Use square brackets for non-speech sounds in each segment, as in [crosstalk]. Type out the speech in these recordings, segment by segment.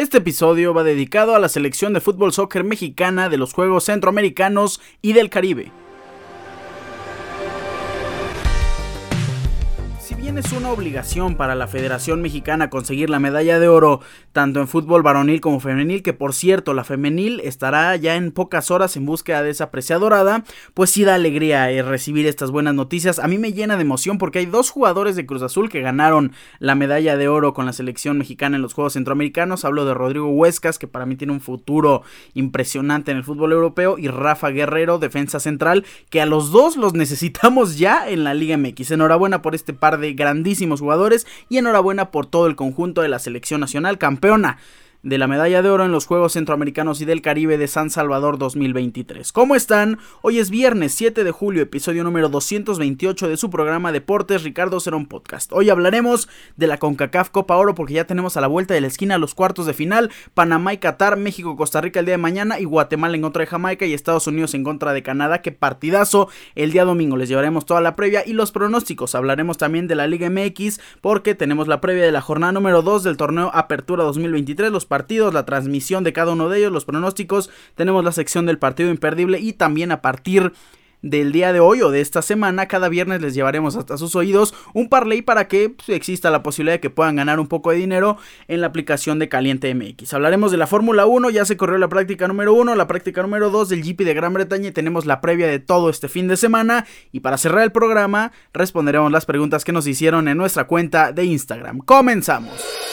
Este episodio va dedicado a la selección de fútbol soccer mexicana de los Juegos Centroamericanos y del Caribe. Es una obligación para la Federación Mexicana conseguir la medalla de oro tanto en fútbol varonil como femenil, que por cierto la femenil estará ya en pocas horas en búsqueda de esa preciada dorada, pues sí da alegría eh, recibir estas buenas noticias. A mí me llena de emoción porque hay dos jugadores de Cruz Azul que ganaron la medalla de oro con la selección mexicana en los Juegos Centroamericanos. Hablo de Rodrigo Huescas, que para mí tiene un futuro impresionante en el fútbol europeo, y Rafa Guerrero, defensa central, que a los dos los [laughs] necesitamos ya en la Liga MX. Enhorabuena por este par de grandísimos jugadores y enhorabuena por todo el conjunto de la selección nacional campeona de la medalla de oro en los Juegos Centroamericanos y del Caribe de San Salvador 2023. ¿Cómo están? Hoy es viernes 7 de julio, episodio número 228 de su programa Deportes Ricardo Cerón Podcast. Hoy hablaremos de la CONCACAF Copa Oro porque ya tenemos a la vuelta de la esquina los cuartos de final, Panamá y Qatar, México, Costa Rica el día de mañana y Guatemala en contra de Jamaica y Estados Unidos en contra de Canadá. Qué partidazo el día domingo. Les llevaremos toda la previa y los pronósticos. Hablaremos también de la Liga MX porque tenemos la previa de la jornada número 2 del torneo Apertura 2023. Los partidos, la transmisión de cada uno de ellos, los pronósticos, tenemos la sección del partido imperdible y también a partir del día de hoy o de esta semana, cada viernes les llevaremos hasta sus oídos un parlay para que pues, exista la posibilidad de que puedan ganar un poco de dinero en la aplicación de Caliente MX. Hablaremos de la Fórmula 1, ya se corrió la práctica número 1, la práctica número 2 del GP de Gran Bretaña y tenemos la previa de todo este fin de semana. Y para cerrar el programa, responderemos las preguntas que nos hicieron en nuestra cuenta de Instagram. Comenzamos.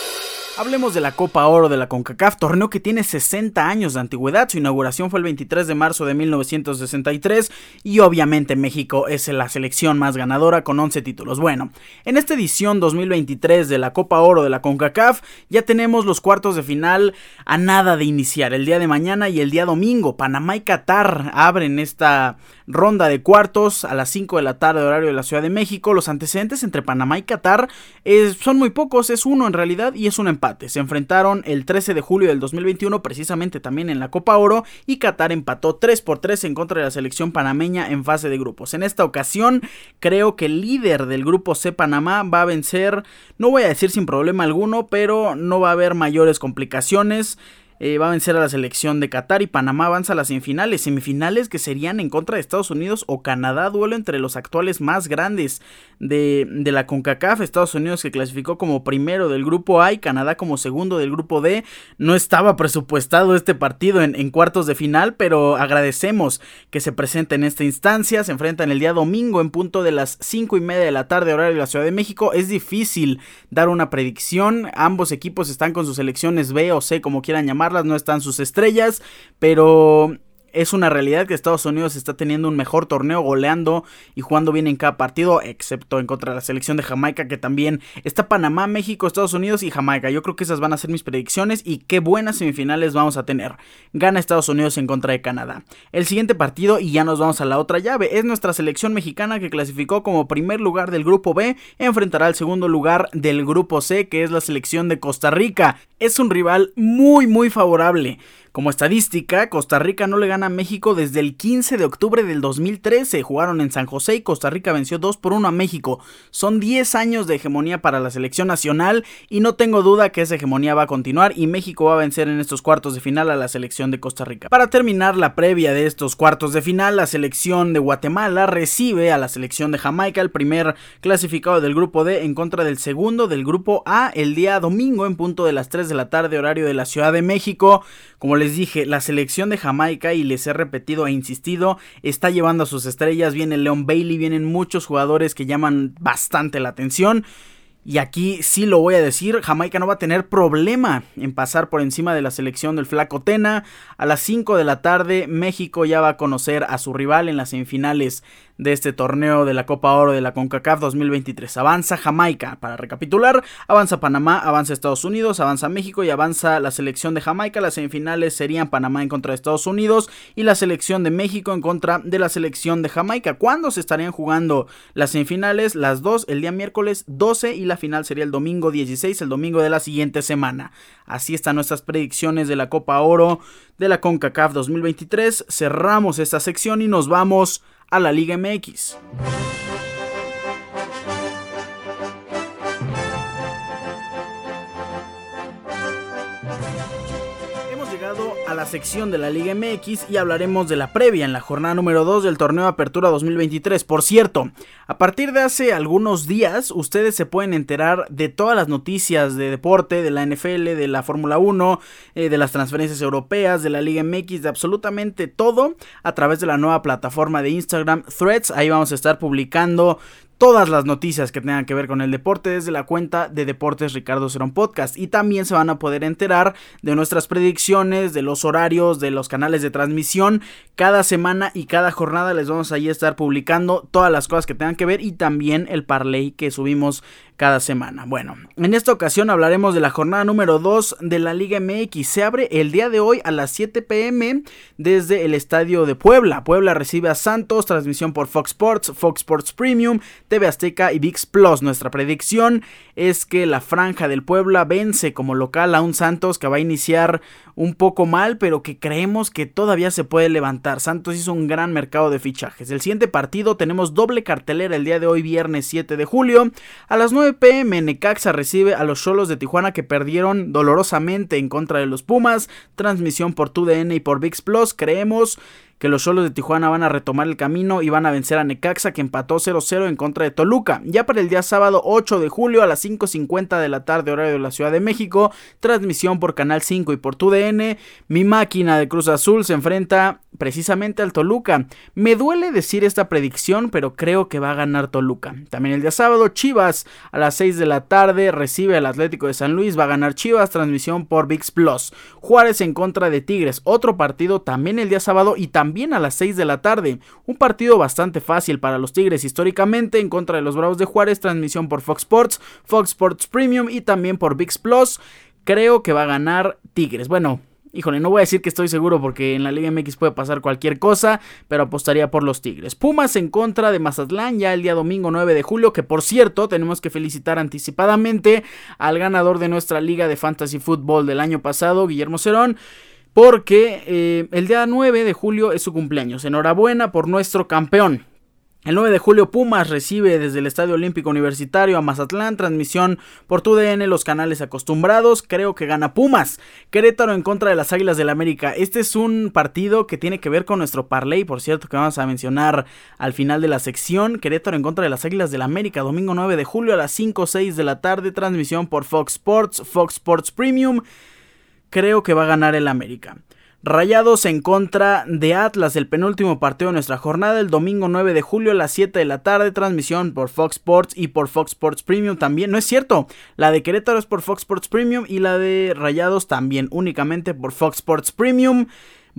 Hablemos de la Copa Oro de la CONCACAF, torneo que tiene 60 años de antigüedad. Su inauguración fue el 23 de marzo de 1963 y obviamente México es la selección más ganadora con 11 títulos. Bueno, en esta edición 2023 de la Copa Oro de la CONCACAF ya tenemos los cuartos de final a nada de iniciar. El día de mañana y el día domingo, Panamá y Qatar abren esta ronda de cuartos a las 5 de la tarde horario de la Ciudad de México. Los antecedentes entre Panamá y Qatar eh, son muy pocos, es uno en realidad y es un empate. Se enfrentaron el 13 de julio del 2021, precisamente también en la Copa Oro, y Qatar empató 3 por 3 en contra de la selección panameña en fase de grupos. En esta ocasión, creo que el líder del grupo C Panamá va a vencer, no voy a decir sin problema alguno, pero no va a haber mayores complicaciones. Eh, va a vencer a la selección de Qatar y Panamá avanza a las semifinales, semifinales que serían en contra de Estados Unidos o Canadá, duelo entre los actuales más grandes de, la CONCACAF, Estados Unidos que clasificó como primero del grupo A y Canadá como segundo del grupo D, no estaba presupuestado este partido en, en cuartos de final, pero agradecemos que se presente en esta instancia, se enfrentan el día domingo en punto de las 5 y media de la tarde horario de la Ciudad de México, es difícil dar una predicción, ambos equipos están con sus selecciones B o C como quieran llamar no están sus estrellas, pero es una realidad que Estados Unidos está teniendo un mejor torneo goleando y jugando bien en cada partido, excepto en contra de la selección de Jamaica, que también está Panamá, México, Estados Unidos y Jamaica. Yo creo que esas van a ser mis predicciones y qué buenas semifinales vamos a tener. Gana Estados Unidos en contra de Canadá. El siguiente partido, y ya nos vamos a la otra llave, es nuestra selección mexicana que clasificó como primer lugar del grupo B, enfrentará al segundo lugar del grupo C, que es la selección de Costa Rica. Es un rival muy, muy favorable. Como estadística, Costa Rica no le gana a México desde el 15 de octubre del 2013. Jugaron en San José y Costa Rica venció 2 por 1 a México. Son 10 años de hegemonía para la selección nacional y no tengo duda que esa hegemonía va a continuar y México va a vencer en estos cuartos de final a la selección de Costa Rica. Para terminar la previa de estos cuartos de final, la selección de Guatemala recibe a la selección de Jamaica, el primer clasificado del grupo D en contra del segundo del grupo A el día domingo en punto de las 3 de la tarde horario de la Ciudad de México. Como les dije, la selección de Jamaica, y les he repetido e insistido, está llevando a sus estrellas. Viene Leon Bailey, vienen muchos jugadores que llaman bastante la atención. Y aquí sí lo voy a decir, Jamaica no va a tener problema en pasar por encima de la selección del Flaco Tena. A las 5 de la tarde México ya va a conocer a su rival en las semifinales de este torneo de la Copa Oro de la CONCACAF 2023. Avanza Jamaica, para recapitular, avanza Panamá, avanza Estados Unidos, avanza México y avanza la selección de Jamaica. Las semifinales serían Panamá en contra de Estados Unidos y la selección de México en contra de la selección de Jamaica. ¿Cuándo se estarían jugando las semifinales? Las dos el día miércoles 12 y la final sería el domingo 16, el domingo de la siguiente semana. Así están nuestras predicciones de la Copa Oro de la CONCACAF 2023. Cerramos esta sección y nos vamos a la Liga MX. La sección de la Liga MX y hablaremos de la previa en la jornada número 2 del torneo Apertura 2023. Por cierto, a partir de hace algunos días ustedes se pueden enterar de todas las noticias de deporte, de la NFL, de la Fórmula 1, eh, de las transferencias europeas, de la Liga MX, de absolutamente todo a través de la nueva plataforma de Instagram Threads. Ahí vamos a estar publicando todas las noticias que tengan que ver con el deporte desde la cuenta de Deportes Ricardo Cerón Podcast. Y también se van a poder enterar de nuestras predicciones, de los horarios, de los canales de transmisión. Cada semana y cada jornada les vamos a estar publicando todas las cosas que tengan que ver y también el parlay que subimos cada semana. Bueno, en esta ocasión hablaremos de la jornada número 2 de la Liga MX. Se abre el día de hoy a las 7 pm desde el estadio de Puebla. Puebla recibe a Santos, transmisión por Fox Sports, Fox Sports Premium, TV Azteca y VIX Plus. Nuestra predicción es que la franja del Puebla vence como local a un Santos que va a iniciar un poco mal, pero que creemos que todavía se puede levantar. Santos hizo un gran mercado de fichajes. El siguiente partido tenemos doble cartelera el día de hoy, viernes 7 de julio. A las 9 pm Necaxa recibe a los Cholos de Tijuana que perdieron dolorosamente en contra de los Pumas. Transmisión por TUDN y por VIX Plus. Creemos que los solos de Tijuana van a retomar el camino y van a vencer a Necaxa que empató 0-0 en contra de Toluca. Ya para el día sábado 8 de julio a las 5.50 de la tarde horario de la Ciudad de México, transmisión por Canal 5 y por TUDN, mi máquina de Cruz Azul se enfrenta precisamente al Toluca. Me duele decir esta predicción, pero creo que va a ganar Toluca. También el día sábado, Chivas a las 6 de la tarde recibe al Atlético de San Luis, va a ganar Chivas, transmisión por VIX Plus. Juárez en contra de Tigres, otro partido también el día sábado y también a las 6 de la tarde. Un partido bastante fácil para los Tigres históricamente en contra de los Bravos de Juárez, transmisión por Fox Sports, Fox Sports Premium y también por VIX Plus. Creo que va a ganar Tigres. Bueno, Híjole, no voy a decir que estoy seguro porque en la Liga MX puede pasar cualquier cosa, pero apostaría por los Tigres. Pumas en contra de Mazatlán ya el día domingo 9 de julio, que por cierto tenemos que felicitar anticipadamente al ganador de nuestra Liga de Fantasy Football del año pasado, Guillermo Cerón. Porque eh, el día 9 de julio es su cumpleaños. Enhorabuena por nuestro campeón. El 9 de julio Pumas recibe desde el Estadio Olímpico Universitario a Mazatlán, transmisión por TUDN, los canales acostumbrados, creo que gana Pumas. Querétaro en contra de las Águilas del la América. Este es un partido que tiene que ver con nuestro parlay, por cierto, que vamos a mencionar al final de la sección. Querétaro en contra de las Águilas del la América, domingo 9 de julio a las 5 o 6 de la tarde, transmisión por Fox Sports, Fox Sports Premium. Creo que va a ganar el América. Rayados en contra de Atlas, el penúltimo partido de nuestra jornada, el domingo 9 de julio a las 7 de la tarde, transmisión por Fox Sports y por Fox Sports Premium también. No es cierto, la de Querétaro es por Fox Sports Premium y la de Rayados también, únicamente por Fox Sports Premium.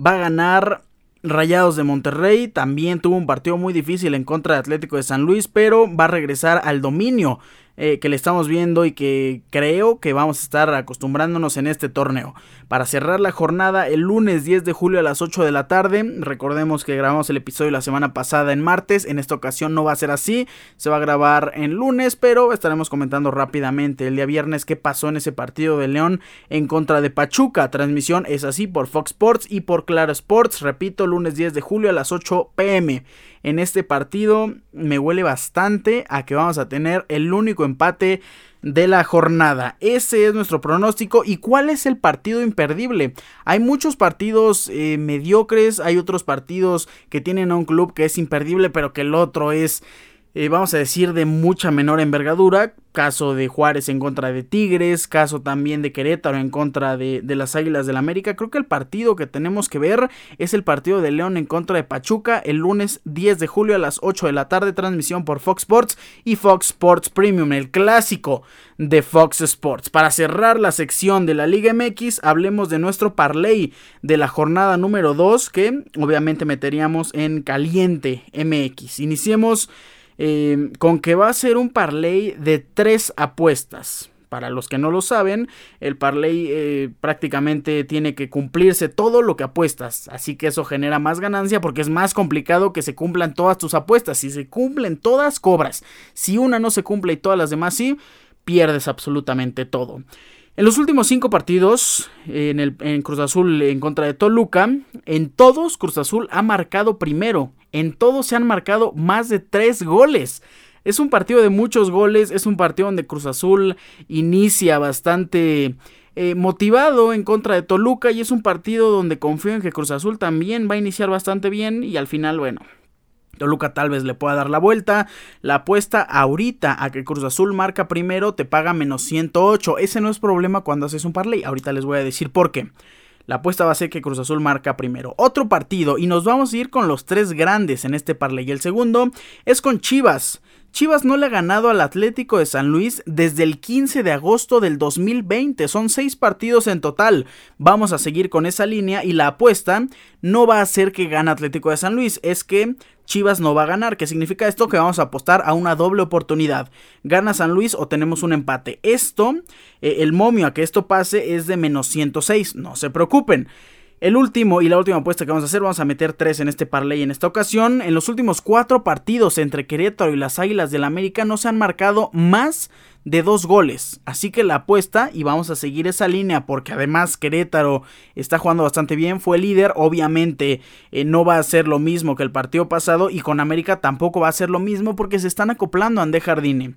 Va a ganar Rayados de Monterrey también tuvo un partido muy difícil en contra de Atlético de San Luis, pero va a regresar al dominio eh, que le estamos viendo y que creo que vamos a estar acostumbrándonos en este torneo. Para cerrar la jornada el lunes 10 de julio a las 8 de la tarde, recordemos que grabamos el episodio la semana pasada en martes, en esta ocasión no va a ser así, se va a grabar en lunes, pero estaremos comentando rápidamente el día viernes qué pasó en ese partido de León en contra de Pachuca. Transmisión es así por Fox Sports y por Claro Sports, repito, lunes 10 de julio a las 8 pm en este partido me huele bastante a que vamos a tener el único empate de la jornada. Ese es nuestro pronóstico. ¿Y cuál es el partido imperdible? Hay muchos partidos eh, mediocres, hay otros partidos que tienen a un club que es imperdible, pero que el otro es, eh, vamos a decir, de mucha menor envergadura caso de Juárez en contra de Tigres, caso también de Querétaro en contra de, las Águilas del la América. Creo que el partido que tenemos que ver es el partido de León en contra de Pachuca el lunes 10 de julio a las 8 de la tarde, transmisión por Fox Sports y Fox Sports Premium, el clásico de Fox Sports. Para cerrar la sección de la Liga MX, hablemos de nuestro parlay de la jornada número 2 que obviamente meteríamos en caliente MX. Iniciemos eh, con que va a ser un parlay de tres apuestas. Para los que no lo saben, el parlay eh, prácticamente tiene que cumplirse todo lo que apuestas. Así que eso genera más ganancia porque es más complicado que se cumplan todas tus apuestas. Si se cumplen todas, cobras. Si una no se cumple y todas las demás sí, pierdes absolutamente todo. En los últimos cinco partidos en, el, en Cruz Azul en contra de Toluca, en todos Cruz Azul ha marcado primero. En todos se han marcado más de tres goles. Es un partido de muchos goles, es un partido donde Cruz Azul inicia bastante eh, motivado en contra de Toluca y es un partido donde confío en que Cruz Azul también va a iniciar bastante bien y al final, bueno, Toluca tal vez le pueda dar la vuelta. La apuesta ahorita a que Cruz Azul marca primero te paga menos 108. Ese no es problema cuando haces un parlay. Ahorita les voy a decir por qué. La apuesta va a ser que Cruz Azul marca primero. Otro partido y nos vamos a ir con los tres grandes en este parlay. El segundo es con Chivas. Chivas no le ha ganado al Atlético de San Luis desde el 15 de agosto del 2020. Son seis partidos en total. Vamos a seguir con esa línea y la apuesta no va a ser que gane Atlético de San Luis. Es que Chivas no va a ganar. ¿Qué significa esto? Que vamos a apostar a una doble oportunidad. Gana San Luis o tenemos un empate. Esto, eh, el momio a que esto pase es de menos 106. No se preocupen. El último y la última apuesta que vamos a hacer, vamos a meter tres en este parlay en esta ocasión. En los últimos cuatro partidos entre Querétaro y las Águilas del América no se han marcado más de dos goles. Así que la apuesta, y vamos a seguir esa línea porque además Querétaro está jugando bastante bien, fue líder, obviamente eh, no va a ser lo mismo que el partido pasado y con América tampoco va a ser lo mismo porque se están acoplando a Ande Jardine.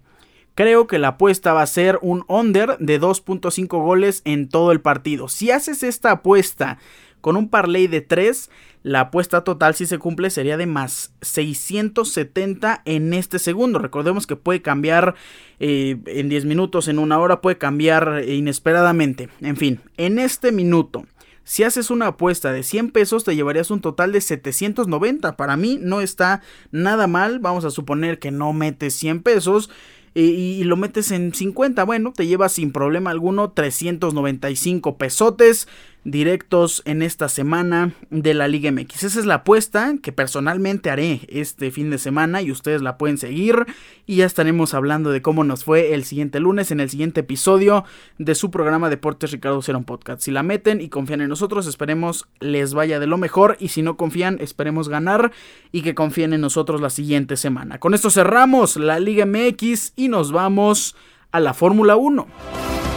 Creo que la apuesta va a ser un under de 2.5 goles en todo el partido. Si haces esta apuesta con un parlay de 3, la apuesta total si se cumple sería de más 670 en este segundo. Recordemos que puede cambiar eh, en 10 minutos, en una hora, puede cambiar inesperadamente. En fin, en este minuto. Si haces una apuesta de 100 pesos te llevarías un total de 790. Para mí no está nada mal. Vamos a suponer que no metes 100 pesos y, lo metes en 50, bueno, te llevas sin problema alguno 395 pesotes directos en esta semana de la Liga MX. Esa es la apuesta que personalmente haré este fin de semana y ustedes la pueden seguir y ya estaremos hablando de cómo nos fue el siguiente lunes en el siguiente episodio de su programa Deportes Ricardo Cerón Podcast. Si la meten y confían en nosotros, esperemos les vaya de lo mejor y si no confían, esperemos ganar y que confíen en nosotros la siguiente semana. Con esto cerramos la Liga MX y nos vamos a la Fórmula 1.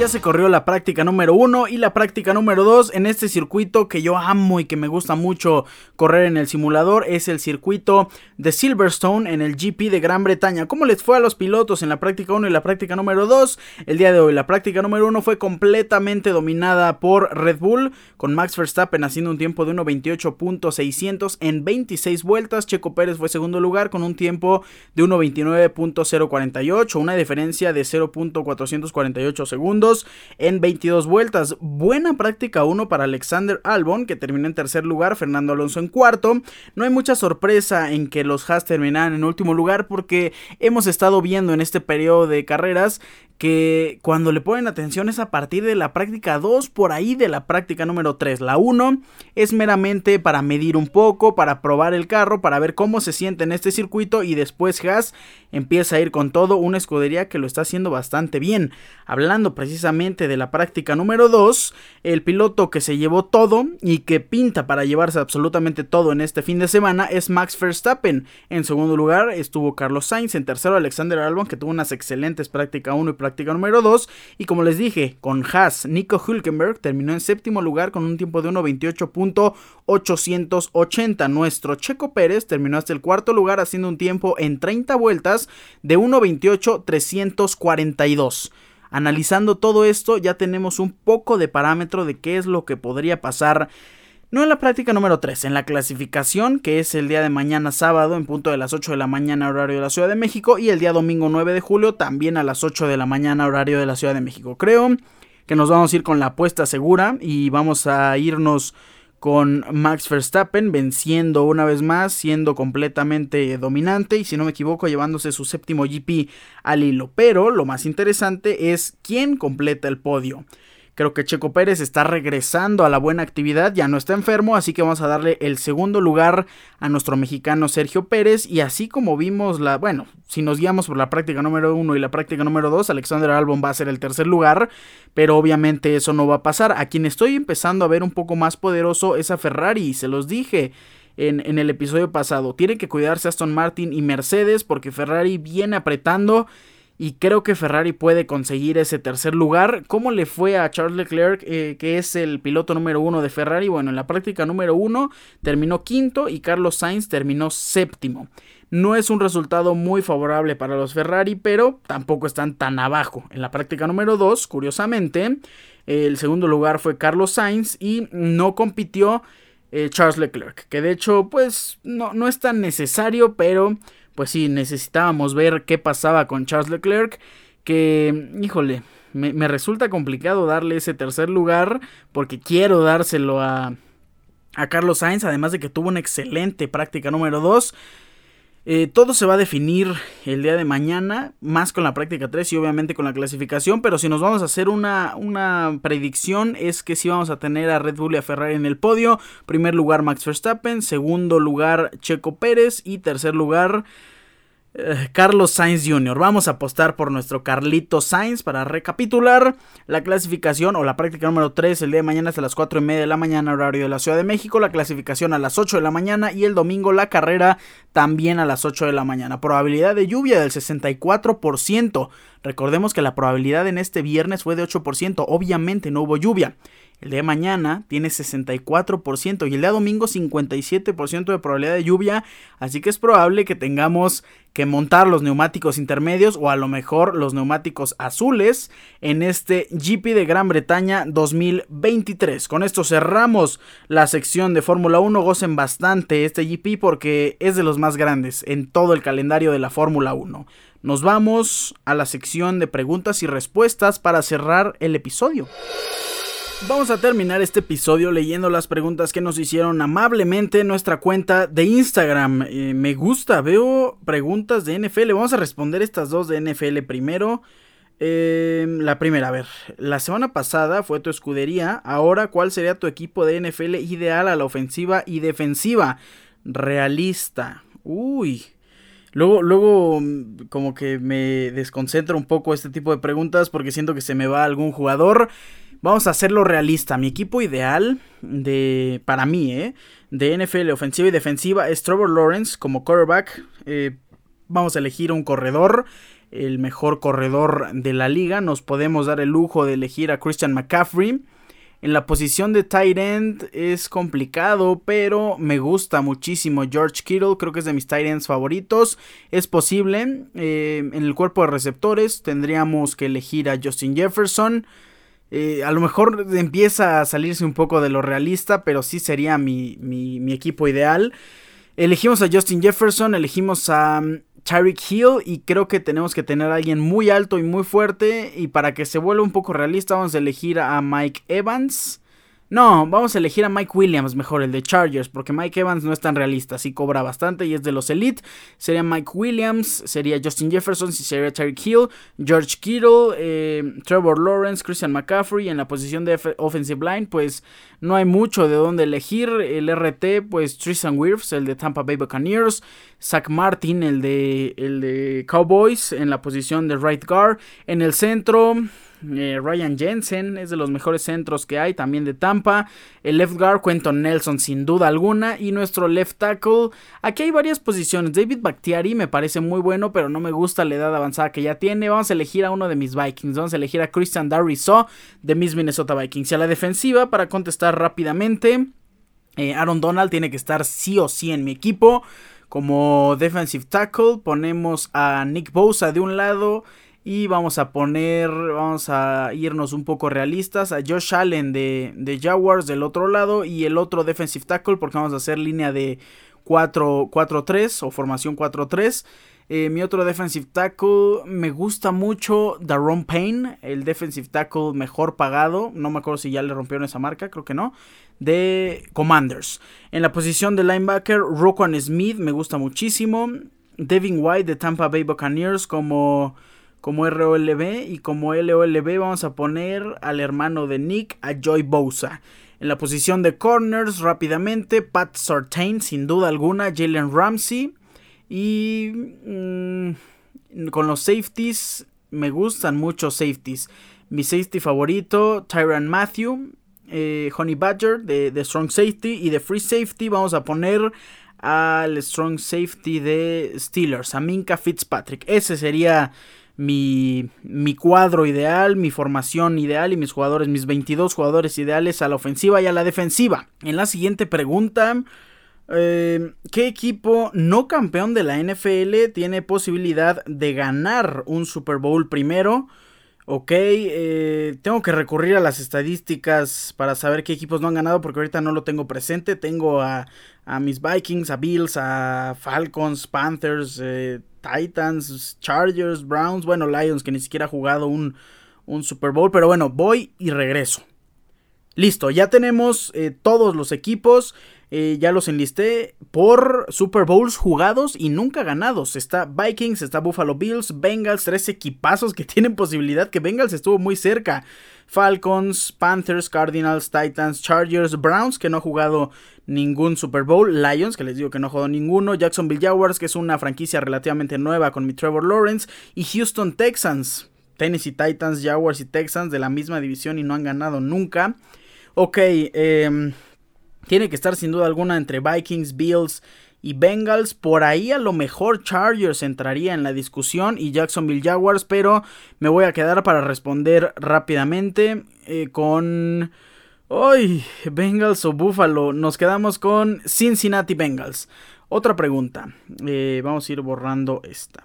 Ya se corrió la práctica número 1 y la práctica número 2 en este circuito que yo amo y que me gusta mucho correr en el simulador. Es el circuito de Silverstone en el GP de Gran Bretaña. ¿Cómo les fue a los pilotos en la práctica 1 y la práctica número 2? El día de hoy la práctica número 1 fue completamente dominada por Red Bull con Max Verstappen haciendo un tiempo de 1.28.600 en 26 vueltas. Checo Pérez fue segundo lugar con un tiempo de 1.29.048, una diferencia de 0.448 segundos en 22 vueltas. Buena práctica 1 para Alexander Albon, que terminó en tercer lugar, Fernando Alonso en cuarto. No hay mucha sorpresa en que los Haas terminaran en último lugar porque hemos estado viendo en este periodo de carreras que cuando le ponen atención es a partir de la práctica 2, por ahí de la práctica número 3. La 1 es meramente para medir un poco, para probar el carro, para ver cómo se siente en este circuito y después Haas empieza a ir con todo, una escudería que lo está haciendo bastante bien. Hablando precisamente de la práctica número 2, el piloto que se llevó todo y que pinta para llevarse absolutamente todo en este fin de semana es Max Verstappen. En segundo lugar estuvo Carlos Sainz, en tercero Alexander Albon que tuvo unas excelentes práctica 1 y práctica número 2. Y como les dije, con Haas, Nico Hülkenberg terminó en séptimo lugar con un tiempo de 1.28.880. Nuestro Checo Pérez terminó hasta el cuarto lugar haciendo un tiempo en 30 vueltas de 1.28.342. Analizando todo esto ya tenemos un poco de parámetro de qué es lo que podría pasar no en la práctica número 3, en la clasificación, que es el día de mañana sábado en punto de las 8 de la mañana horario de la Ciudad de México y el día domingo 9 de julio también a las 8 de la mañana horario de la Ciudad de México. Creo que nos vamos a ir con la apuesta segura y vamos a irnos con Max Verstappen venciendo una vez más, siendo completamente dominante y si no me equivoco llevándose su séptimo GP al hilo. Pero lo más interesante es quién completa el podio. Creo que Checo Pérez está regresando a la buena actividad, ya no está enfermo, así que vamos a darle el segundo lugar a nuestro mexicano Sergio Pérez. Y así como vimos la, bueno, si nos guiamos por la práctica número uno y la práctica número dos, Alexander Albon va a ser el tercer lugar, pero obviamente eso no va a pasar. A quien estoy empezando a ver un poco más poderoso es a Ferrari, se los dije. En, en, el episodio pasado. Tiene que cuidarse Aston Martin y Mercedes porque Ferrari viene apretando y creo que Ferrari puede conseguir ese tercer lugar. ¿Cómo le fue a Charles Leclerc, eh, que es el piloto número uno de Ferrari? Bueno, en la práctica número uno terminó quinto y Carlos Sainz terminó séptimo. No es un resultado muy favorable para los Ferrari, pero tampoco están tan abajo. En la práctica número 2, curiosamente, el segundo lugar fue Carlos Sainz y no compitió eh, Charles Leclerc, que de hecho pues no, no es tan necesario, pero pues sí, necesitábamos ver qué pasaba con Charles Leclerc, que, híjole, me, resulta complicado darle ese tercer lugar, porque quiero dárselo a, a Carlos Sainz, además de que tuvo una excelente práctica número 2. Eh, todo se va a definir el día de mañana, más con la práctica 3 y obviamente con la clasificación, pero si nos vamos a hacer una, una predicción es que sí vamos a tener a Red Bull y a Ferrari en el podio. Primer lugar Max Verstappen, segundo lugar Checo Pérez y tercer lugar Carlos Sainz Jr. Vamos a apostar por nuestro Carlito Sainz para recapitular la clasificación o la práctica número 3 el día de mañana hasta las 4 y media de la mañana horario de la Ciudad de México, la clasificación a las 8 de la mañana y el domingo la carrera también a las 8 de la mañana. Probabilidad de lluvia del 64%. Recordemos que la probabilidad en este viernes fue de 8%, obviamente no hubo lluvia. El de mañana tiene 64% y el día domingo 57% de probabilidad de lluvia, así que es probable que tengamos que montar los neumáticos intermedios o a lo mejor los neumáticos azules en este GP de Gran Bretaña 2023. Con esto cerramos la sección de Fórmula 1, gocen bastante este GP porque es de los más grandes en todo el calendario de la Fórmula 1. Nos vamos a la sección de preguntas y respuestas para cerrar el episodio. Vamos a terminar este episodio leyendo las preguntas que nos hicieron amablemente en nuestra cuenta de Instagram. Eh, me gusta, veo preguntas de NFL. Vamos a responder estas dos de NFL primero. Eh, la primera, a ver, la semana pasada fue tu escudería. Ahora, ¿cuál sería tu equipo de NFL ideal a la ofensiva y defensiva? Realista. Uy. Luego, luego, como que me desconcentra un poco este tipo de preguntas porque siento que se me va algún jugador. Vamos a hacerlo realista. Mi equipo ideal de para mí, ¿eh? de NFL ofensiva y defensiva es Trevor Lawrence como quarterback. Eh, vamos a elegir un corredor, el mejor corredor de la liga. Nos podemos dar el lujo de elegir a Christian McCaffrey. En la posición de tight end es complicado, pero me gusta muchísimo George Kittle, creo que es de mis tight ends favoritos. Es posible, eh, en el cuerpo de receptores tendríamos que elegir a Justin Jefferson. Eh, a lo mejor empieza a salirse un poco de lo realista, pero sí sería mi, mi, equipo ideal. Elegimos a Justin Jefferson, elegimos a um, Tyreek Hill y creo que tenemos que tener a alguien muy alto y muy fuerte. Y para que se vuelva un poco realista, vamos a elegir a Mike Evans. No, vamos a elegir a Mike Williams mejor, el de Chargers, porque Mike Evans no es tan realista, sí cobra bastante y es de los Elite. Sería Mike Williams, sería Justin Jefferson, sería Tyreek Hill, George Kittle, eh, Trevor Lawrence, Christian McCaffrey. En la posición de offensive line, pues no hay mucho de dónde elegir. El RT, pues Tristan Wirfs, el de Tampa Bay Buccaneers. Zach Martin, el de, el de Cowboys, en la posición de right guard. En el centro... Eh, Ryan Jensen es de los mejores centros que hay, también de Tampa. El left guard, Quentin Nelson, sin duda alguna. Y nuestro left tackle, aquí hay varias posiciones. David Bakhtiari me parece muy bueno, pero no me gusta la edad avanzada que ya tiene. Vamos a elegir a uno de mis Vikings. Vamos a elegir a Christian Darrisaw de mis Minnesota Vikings. Y a la defensiva, para contestar rápidamente, eh, Aaron Donald tiene que estar sí o sí en mi equipo. Como defensive tackle, ponemos a Nick Bosa de un lado y vamos a poner, vamos a irnos un poco realistas, a Josh Allen de, de Jaguars del otro lado y el otro defensive tackle porque vamos a hacer línea de 4-3 o formación 4-3. Eh, mi otro defensive tackle me gusta mucho Daron Payne, el defensive tackle mejor pagado. No me acuerdo si ya le rompieron esa marca, creo que no. De Commanders. En la posición de linebacker, Roquan Smith me gusta muchísimo. Devin White de Tampa Bay Buccaneers como como ROLB y como LOLB vamos a poner al hermano de Nick, a Joy Bosa. En la posición de corners rápidamente, Pat Sartain sin duda alguna, Jalen Ramsey y mm, con los safeties me gustan mucho safeties. Mi safety favorito, Tyron Matthew, eh, Honey Badger de, de, Strong Safety y de Free Safety vamos a poner al Strong Safety de Steelers, a Minka Fitzpatrick. Ese sería mi, mi cuadro ideal, mi formación ideal y mis jugadores, mis 22 jugadores ideales a la ofensiva y a la defensiva. En la siguiente pregunta, eh, ¿qué equipo no campeón de la NFL tiene posibilidad de ganar un Super Bowl primero? Ok, eh, tengo que recurrir a las estadísticas para saber qué equipos no han ganado porque ahorita no lo tengo presente. Tengo a, mis Vikings, a Bills, a Falcons, Panthers, eh, Titans, Chargers, Browns, bueno, Lions que ni siquiera ha jugado un, un Super Bowl. Pero bueno, voy y regreso. Listo, ya tenemos eh, todos los equipos. Eh, ya los enlisté por Super Bowls jugados y nunca ganados. Está Vikings, está Buffalo Bills, Bengals, tres equipazos que [laughs] tienen posibilidad, que Bengals estuvo muy cerca. Falcons, Panthers, Cardinals, Titans, Chargers, Browns, que no ha jugado ningún Super Bowl, Lions, que les digo que no ha jugado ninguno, Jacksonville Jaguars, que es una franquicia relativamente nueva con mi Trevor Lawrence, y Houston Texans. Tennessee Titans, Jaguars y Texans de la misma división y no han ganado nunca. Ok, eh, tiene que estar sin duda alguna entre Vikings, Bills y Bengals. Por ahí a lo mejor Chargers entraría en la discusión y Jacksonville Jaguars, pero me voy a quedar para responder rápidamente eh, con... ¡Ay! Bengals o Buffalo. Nos quedamos con Cincinnati Bengals. Otra pregunta. Eh, vamos a ir borrando esta.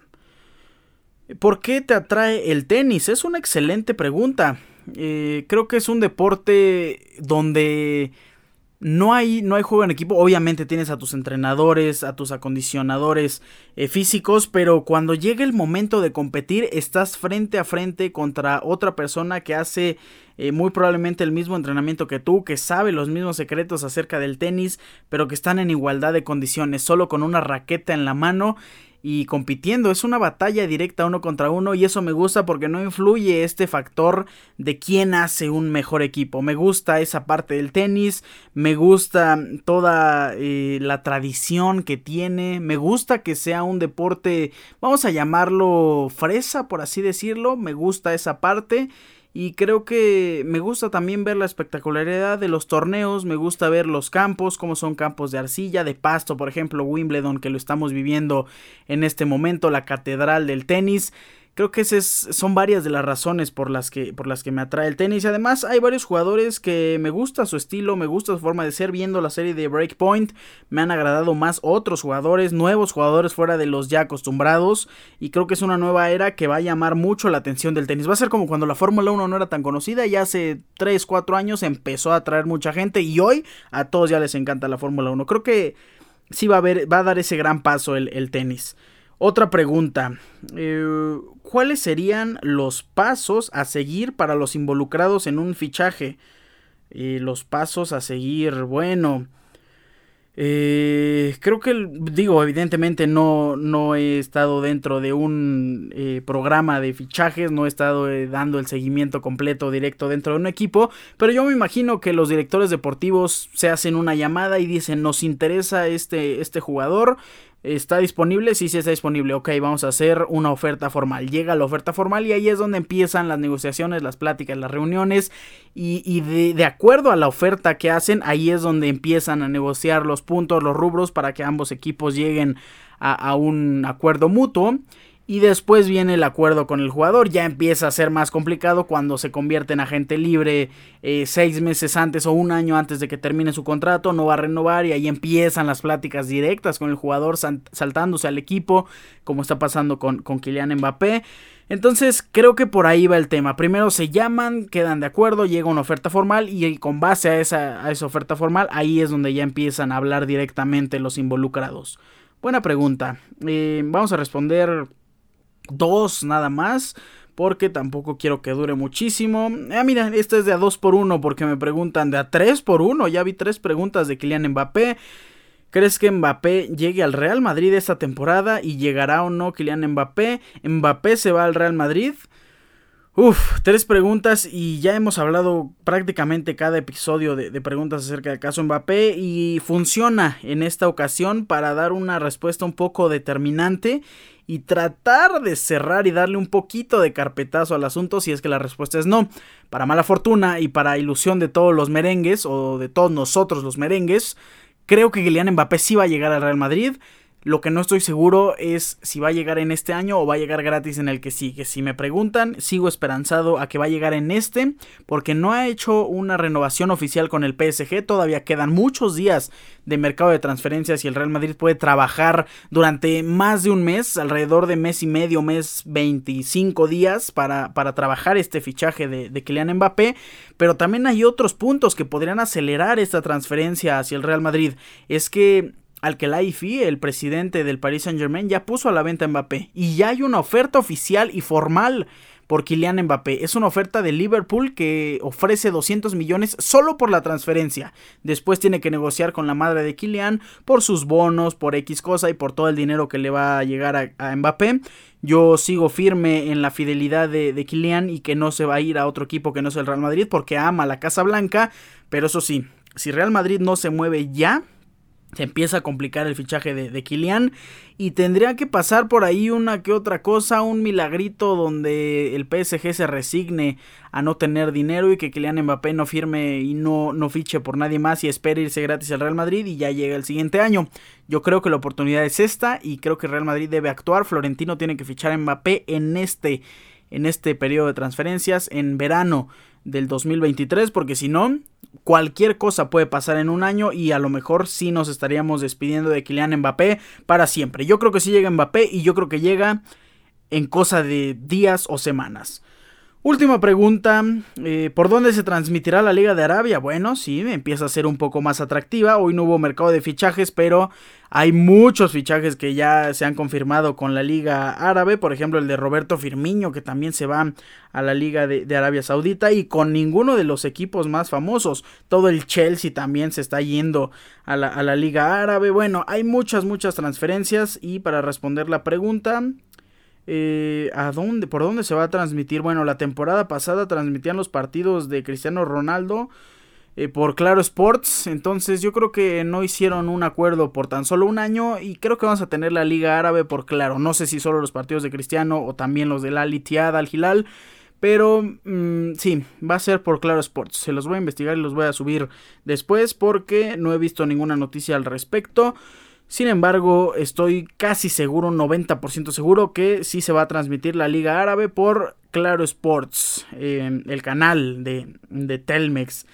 ¿Por qué te atrae el tenis? Es una excelente pregunta. Eh, creo que es un deporte donde no hay, no hay juego en equipo. Obviamente tienes a tus entrenadores, a tus acondicionadores eh, físicos, pero cuando llega el momento de competir, estás frente a frente contra otra persona que hace eh, muy probablemente el mismo entrenamiento que tú, que sabe los mismos secretos acerca del tenis, pero que están en igualdad de condiciones, solo con una raqueta en la mano y compitiendo. Es una batalla directa uno contra uno y eso me gusta porque no influye este factor de quién hace un mejor equipo. Me gusta esa parte del tenis, me gusta toda eh, la tradición que tiene, me gusta que sea un deporte, vamos a llamarlo fresa, por así decirlo, me gusta esa parte. Y creo que me gusta también ver la espectacularidad de los torneos, me gusta ver los campos, como son campos de arcilla, de pasto, por ejemplo, Wimbledon, que lo estamos viviendo en este momento, la catedral del tenis. Creo que esas son varias de las razones por las, que, por las que me atrae el tenis. Además hay varios jugadores que me gusta su estilo, me gusta su forma de ser. Viendo la serie de Breakpoint, me han agradado más otros jugadores, nuevos jugadores fuera de los ya acostumbrados. Y creo que es una nueva era que va a llamar mucho la atención del tenis. Va a ser como cuando la Fórmula 1 no era tan conocida. Y hace 3, 4 años empezó a atraer mucha gente. Y hoy a todos ya les encanta la Fórmula 1. Creo que sí va a, haber, va a dar ese gran paso el, el tenis. Otra pregunta. Eh, ¿Cuáles serían los pasos a seguir para los involucrados en un fichaje? Eh, los pasos a seguir, bueno. Eh, creo que, digo, evidentemente no, no he estado dentro de un programa de fichajes, no he estado dando el seguimiento completo directo dentro de un equipo, pero yo me imagino que los directores deportivos se hacen una llamada y dicen, nos interesa este, este jugador, ¿Está disponible? Sí, sí está disponible. Ok, vamos a hacer una oferta formal. Llega la oferta formal y ahí es donde empiezan las negociaciones, las pláticas, las reuniones. Y, de, acuerdo a la oferta que hacen, ahí es donde empiezan a negociar los puntos, los rubros para que ambos equipos lleguen a un acuerdo mutuo. Y después viene el acuerdo con el jugador. Ya empieza a ser más complicado cuando se convierte en agente libre eh, seis meses antes o un año antes de que termine su contrato. No va a renovar y ahí empiezan las pláticas directas con el jugador saltándose al equipo, como está pasando con, con Kylian Mbappé. Entonces creo que por ahí va el tema. Primero se llaman, quedan de acuerdo, llega una oferta formal y con base a esa, a esa oferta formal ahí es donde ya empiezan a hablar directamente los involucrados. Buena pregunta. Eh, vamos a responder dos nada más. Porque tampoco quiero que dure muchísimo. Ah, mira, esta es de a 2 por 1 porque me preguntan de a 3 por 1. Ya vi tres preguntas de Kylian Mbappé. ¿Crees que Mbappé llegue al Real Madrid esta temporada y llegará o no Kylian Mbappé? ¿Mbappé se va al Real Madrid? Uf, tres preguntas y ya hemos hablado prácticamente cada episodio de, preguntas acerca del caso Mbappé y funciona en esta ocasión para dar una respuesta un poco determinante y tratar de cerrar y darle un poquito de carpetazo al asunto si es que la respuesta es no. Para mala fortuna y para ilusión de todos los merengues o de todos nosotros los merengues, creo que Kylian Mbappé sí va a llegar al Real Madrid. Lo que no estoy seguro es si va a llegar en este año o va a llegar gratis en el que sigue. Si me preguntan, sigo esperanzado a que va a llegar en este, porque no ha hecho una renovación oficial con el PSG. Todavía quedan muchos días de mercado de transferencias y el Real Madrid puede trabajar durante más de un mes, alrededor de mes y medio, mes 25 días para, para trabajar este fichaje de, de Kylian Mbappé. Pero también hay otros puntos que podrían acelerar esta transferencia hacia el Real Madrid. Es que al que Laifi, el presidente del Paris Saint Germain, ya puso a la venta a Mbappé. Y ya hay una oferta oficial y formal por Kylian Mbappé. Es una oferta de Liverpool que ofrece 200 millones solo por la transferencia. Después tiene que negociar con la madre de Kylian por sus bonos, por X cosa y por todo el dinero que le va a llegar a, Mbappé. Yo sigo firme en la fidelidad de, de Kylian y que no se va a ir a otro equipo que no sea el Real Madrid porque ama la Casa Blanca. Pero eso sí, si Real Madrid no se mueve ya, se empieza a complicar el fichaje de, de Kylian y tendría que pasar por ahí una que otra cosa, un milagrito donde el PSG se resigne a no tener dinero y que Kylian Mbappé no firme y no, no fiche por nadie más y espere irse gratis al Real Madrid y ya llega el siguiente año. Yo creo que la oportunidad es esta y creo que Real Madrid debe actuar. Florentino tiene que fichar a Mbappé en este, en este periodo de transferencias, en verano del 2023, porque si no, cualquier cosa puede pasar en un año y a lo mejor sí nos estaríamos despidiendo de Kylian Mbappé para siempre. Yo creo que sí llega Mbappé y yo creo que llega en cosa de días o semanas. Última pregunta, eh, ¿por dónde se transmitirá la Liga de Arabia? Bueno, sí, empieza a ser un poco más atractiva. Hoy no hubo mercado de fichajes, pero hay muchos fichajes que ya se han confirmado con la Liga Árabe. Por ejemplo, el de Roberto Firmiño, que también se va a la Liga de, Arabia Saudita. Y con ninguno de los equipos más famosos. Todo el Chelsea también se está yendo a la, a la Liga Árabe. Bueno, hay muchas, muchas transferencias. Y para responder la pregunta, eh, ¿A dónde? ¿Por dónde se va a transmitir? Bueno, la temporada pasada transmitían los partidos de Cristiano Ronaldo eh, por Claro Sports. Entonces yo creo que no hicieron un acuerdo por tan solo un año. Y creo que vamos a tener la Liga Árabe por Claro. No sé si solo los partidos de Cristiano o también los del Al Ittihad, Al Hilal. Pero mm, sí, va a ser por Claro Sports. Se los voy a investigar y los voy a subir después porque no he visto ninguna noticia al respecto. Sin embargo, estoy casi seguro, 90% seguro, que sí se va a transmitir la Liga Árabe por Claro Sports, el canal de, Telmex.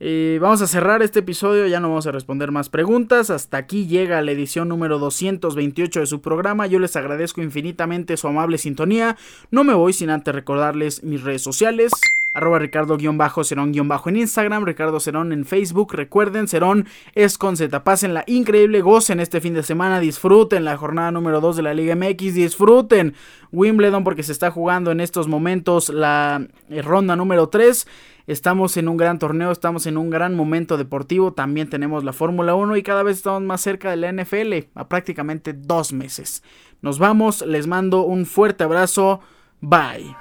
Eh, vamos a cerrar este episodio, ya no vamos a responder más preguntas. Hasta aquí llega la edición número 228 de su programa. Yo les agradezco infinitamente su amable sintonía. No me voy sin antes recordarles mis redes sociales arroba Ricardo-Cerón- en Instagram, Ricardo Cerón en Facebook. Recuerden, Cerón es con Z. Pasen la increíble, gocen este fin de semana, disfruten la jornada número 2 de la Liga MX, disfruten Wimbledon porque se está jugando en estos momentos la eh, ronda número 3. Estamos en un gran torneo, estamos en un gran momento deportivo, también tenemos la Fórmula 1 y cada vez estamos más cerca de la NFL, a prácticamente dos meses. Nos vamos, les mando un fuerte abrazo, bye.